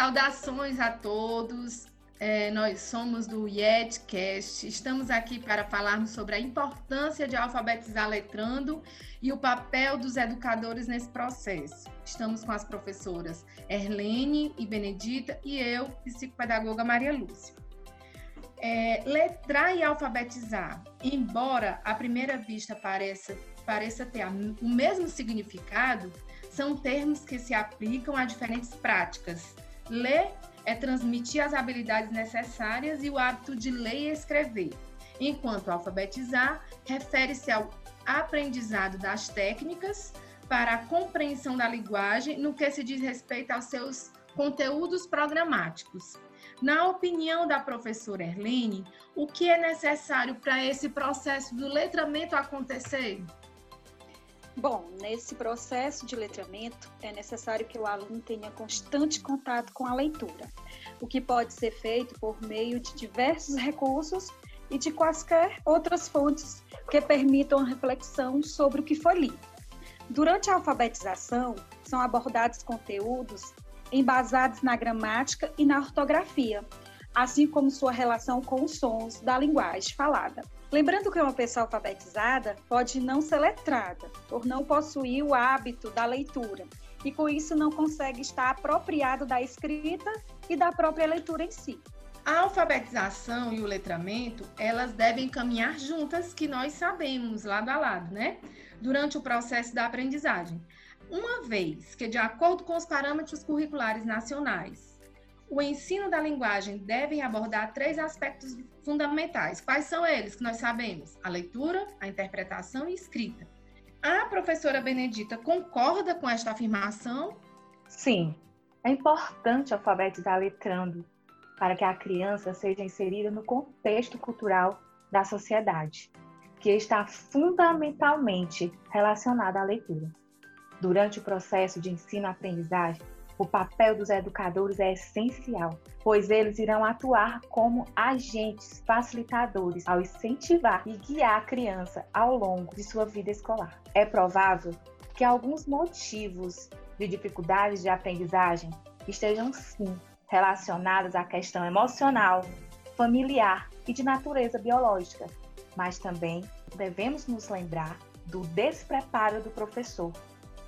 Saudações a todos. É, nós somos do YETcast. Estamos aqui para falarmos sobre a importância de alfabetizar letrando e o papel dos educadores nesse processo. Estamos com as professoras Erlene e Benedita e eu, psicopedagoga Maria Lúcia. É, letrar e alfabetizar, embora à primeira vista pareça, pareça ter o mesmo significado, são termos que se aplicam a diferentes práticas. Ler é transmitir as habilidades necessárias e o hábito de ler e escrever, enquanto alfabetizar refere-se ao aprendizado das técnicas para a compreensão da linguagem no que se diz respeito aos seus conteúdos programáticos. Na opinião da professora Erlene, o que é necessário para esse processo do letramento acontecer? Bom, nesse processo de letramento é necessário que o aluno tenha constante contato com a leitura, o que pode ser feito por meio de diversos recursos e de quaisquer outras fontes que permitam reflexão sobre o que foi lido. Durante a alfabetização, são abordados conteúdos embasados na gramática e na ortografia, assim como sua relação com os sons da linguagem falada. Lembrando que uma pessoa alfabetizada pode não ser letrada, por não possuir o hábito da leitura, e com isso não consegue estar apropriado da escrita e da própria leitura em si. A alfabetização e o letramento, elas devem caminhar juntas, que nós sabemos, lado a lado, né? Durante o processo da aprendizagem. Uma vez que, de acordo com os parâmetros curriculares nacionais, o ensino da linguagem deve abordar três aspectos fundamentais. Quais são eles que nós sabemos? A leitura, a interpretação e a escrita. A professora Benedita concorda com esta afirmação? Sim, é importante alfabetizar letrando para que a criança seja inserida no contexto cultural da sociedade, que está fundamentalmente relacionada à leitura. Durante o processo de ensino-aprendizagem, o papel dos educadores é essencial, pois eles irão atuar como agentes facilitadores ao incentivar e guiar a criança ao longo de sua vida escolar. É provável que alguns motivos de dificuldades de aprendizagem estejam sim relacionados à questão emocional, familiar e de natureza biológica, mas também devemos nos lembrar do despreparo do professor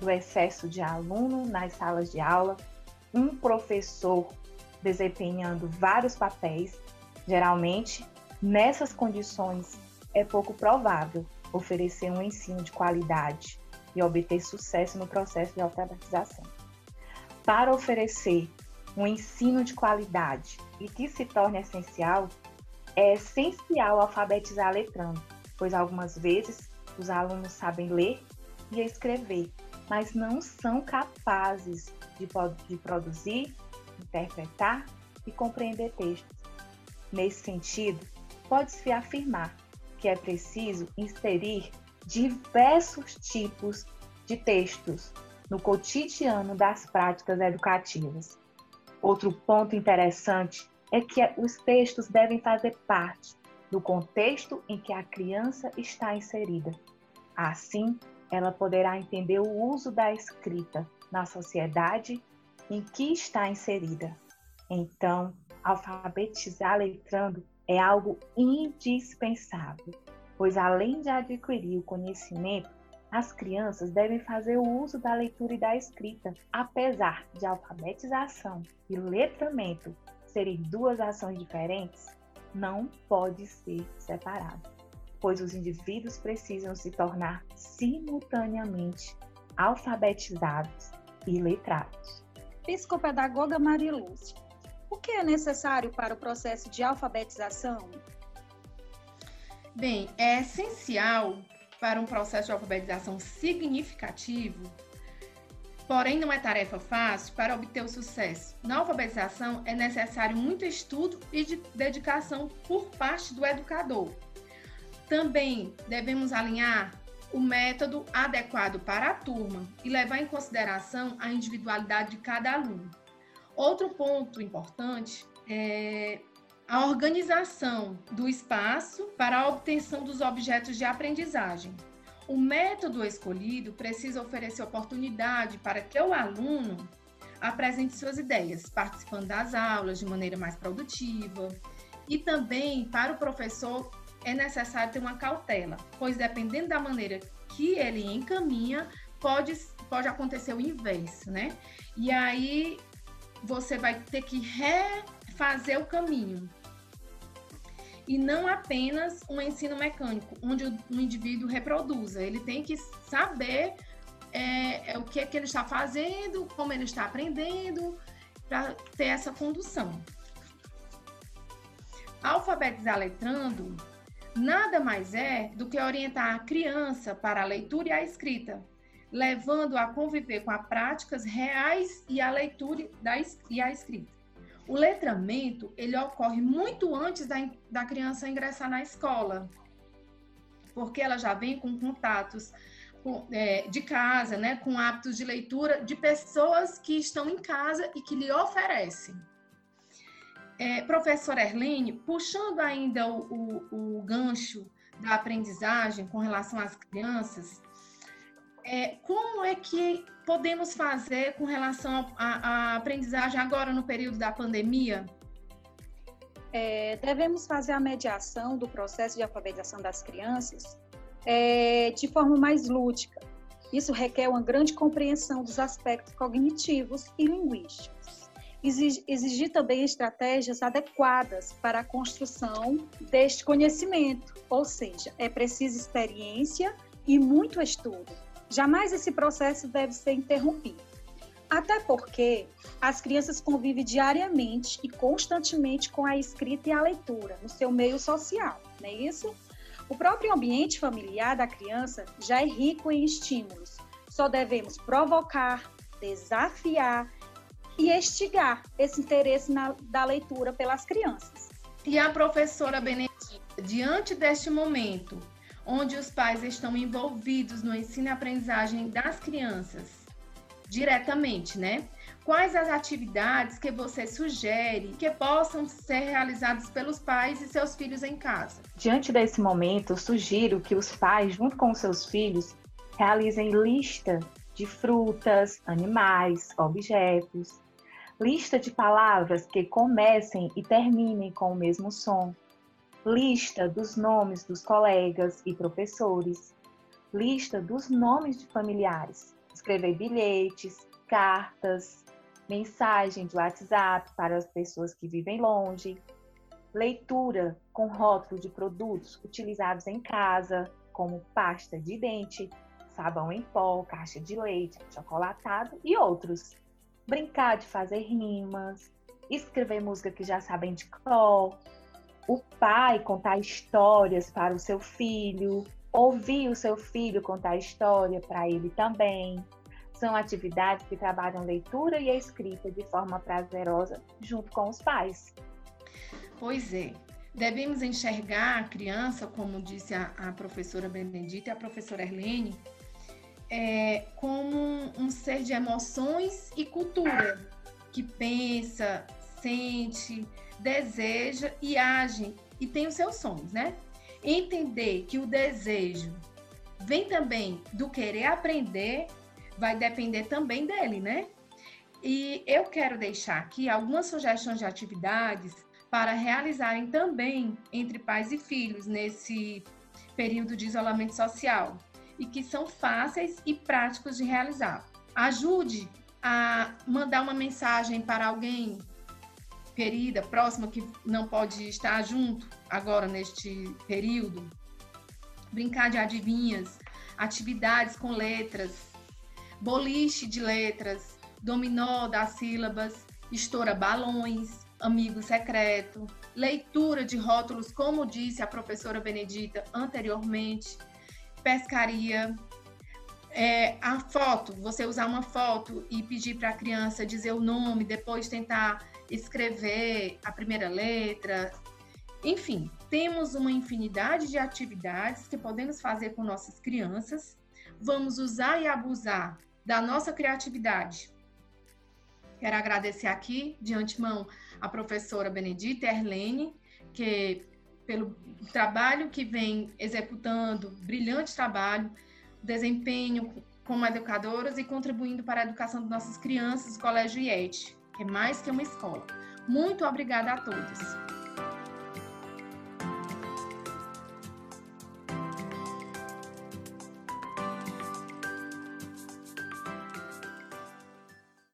do excesso de aluno nas salas de aula, um professor desempenhando vários papéis. Geralmente, nessas condições, é pouco provável oferecer um ensino de qualidade e obter sucesso no processo de alfabetização. Para oferecer um ensino de qualidade e que se torne essencial, é essencial alfabetizar letrando, pois algumas vezes os alunos sabem ler e escrever, mas não são capazes de, de produzir, interpretar e compreender textos. Nesse sentido, pode-se afirmar que é preciso inserir diversos tipos de textos no cotidiano das práticas educativas. Outro ponto interessante é que os textos devem fazer parte do contexto em que a criança está inserida. Assim, ela poderá entender o uso da escrita na sociedade em que está inserida. Então, alfabetizar letrando é algo indispensável, pois além de adquirir o conhecimento, as crianças devem fazer o uso da leitura e da escrita, apesar de alfabetização e letramento serem duas ações diferentes, não pode ser separado pois os indivíduos precisam se tornar simultaneamente alfabetizados e letrados. Psicopedagoga Maria Lúcia, o que é necessário para o processo de alfabetização? Bem, é essencial para um processo de alfabetização significativo, porém não é tarefa fácil para obter o sucesso. Na alfabetização é necessário muito estudo e de dedicação por parte do educador também devemos alinhar o método adequado para a turma e levar em consideração a individualidade de cada aluno. Outro ponto importante é a organização do espaço para a obtenção dos objetos de aprendizagem. O método escolhido precisa oferecer oportunidade para que o aluno apresente suas ideias, participando das aulas de maneira mais produtiva. E também, para o professor, é necessário ter uma cautela, pois dependendo da maneira que ele encaminha, pode, pode acontecer o inverso, né? E aí você vai ter que refazer o caminho. E não apenas um ensino mecânico, onde o, indivíduo reproduza. Ele tem que saber é, é, o que, é que ele está fazendo, como ele está aprendendo, para ter essa condução. Alfabetizar letrando nada mais é do que orientar a criança para a leitura e a escrita, levando a conviver com as práticas reais e a leitura e a escrita. O letramento, ele ocorre muito antes da, da criança ingressar na escola, porque ela já vem com contatos com, é, de casa, né, com hábitos de leitura de pessoas que estão em casa e que lhe oferecem. É, professora Erlene, puxando ainda o, o, o gancho da aprendizagem com relação às crianças, é, como é que podemos fazer com relação à aprendizagem agora no período da pandemia? É, devemos fazer a mediação do processo de alfabetização das crianças é, de forma mais lúdica. Isso requer uma grande compreensão dos aspectos cognitivos e linguísticos. Exigir, também estratégias adequadas para a construção deste conhecimento, ou seja, é preciso experiência e muito estudo Jamais esse processo deve ser interrompido. Até porque as crianças convivem diariamente e constantemente com a escrita e a leitura no seu meio social, não é isso? O próprio ambiente familiar da criança já é rico em estímulos. Só devemos provocar, desafiar e estigar esse interesse na, da leitura pelas crianças. E a professora Benedita, diante deste momento, onde os pais estão envolvidos no ensino e aprendizagem das crianças diretamente, né? Quais as atividades que você sugere que possam ser realizadas pelos pais e seus filhos em casa? Diante desse momento, sugiro que os pais, junto com os seus filhos, realizem lista de frutas, animais, objetos, lista de palavras que comecem e terminem com o mesmo som, lista dos nomes dos colegas e professores, lista dos nomes de familiares, escrever bilhetes, cartas, mensagem de WhatsApp para as pessoas que vivem longe, leitura com rótulo de produtos utilizados em casa, como pasta de dente, sabão em pó, caixa de leite, chocolatado e outros. Brincar de fazer rimas, escrever música que já sabem de cor, o pai contar histórias para o seu filho, ouvir o seu filho contar história para ele também. São atividades que trabalham leitura e escrita de forma prazerosa junto com os pais. Pois é. Devemos enxergar a criança, como disse a, a professora Benedita e a professora Erlene, é, como um, um ser de emoções e cultura, que pensa, sente, deseja e age e tem os seus sonhos, né? Entender que o desejo vem também do querer aprender, vai depender também dele, né? E eu quero deixar aqui algumas sugestões de atividades para realizarem também entre pais e filhos nesse período de isolamento social e que são fáceis e práticos de realizar. Ajude a mandar uma mensagem para alguém querida, próxima, que não pode estar junto agora neste período. Brincar de adivinhas, atividades com letras, boliche de letras, dominó das sílabas, estoura balões, amigo secreto, leitura de rótulos, como disse a professora Benedita anteriormente, pescaria, é, a foto, você usar uma foto e pedir para a criança dizer o nome, depois tentar escrever a primeira letra. Enfim, temos uma infinidade de atividades que podemos fazer com nossas crianças. Vamos usar e abusar da nossa criatividade. Quero agradecer aqui, de antemão, a professora Benedita Erlene, que pelo trabalho que vem executando, brilhante trabalho, desempenho como educadoras e contribuindo para a educação de nossas crianças Colégio IET, que é mais que uma escola. Muito obrigada a todos.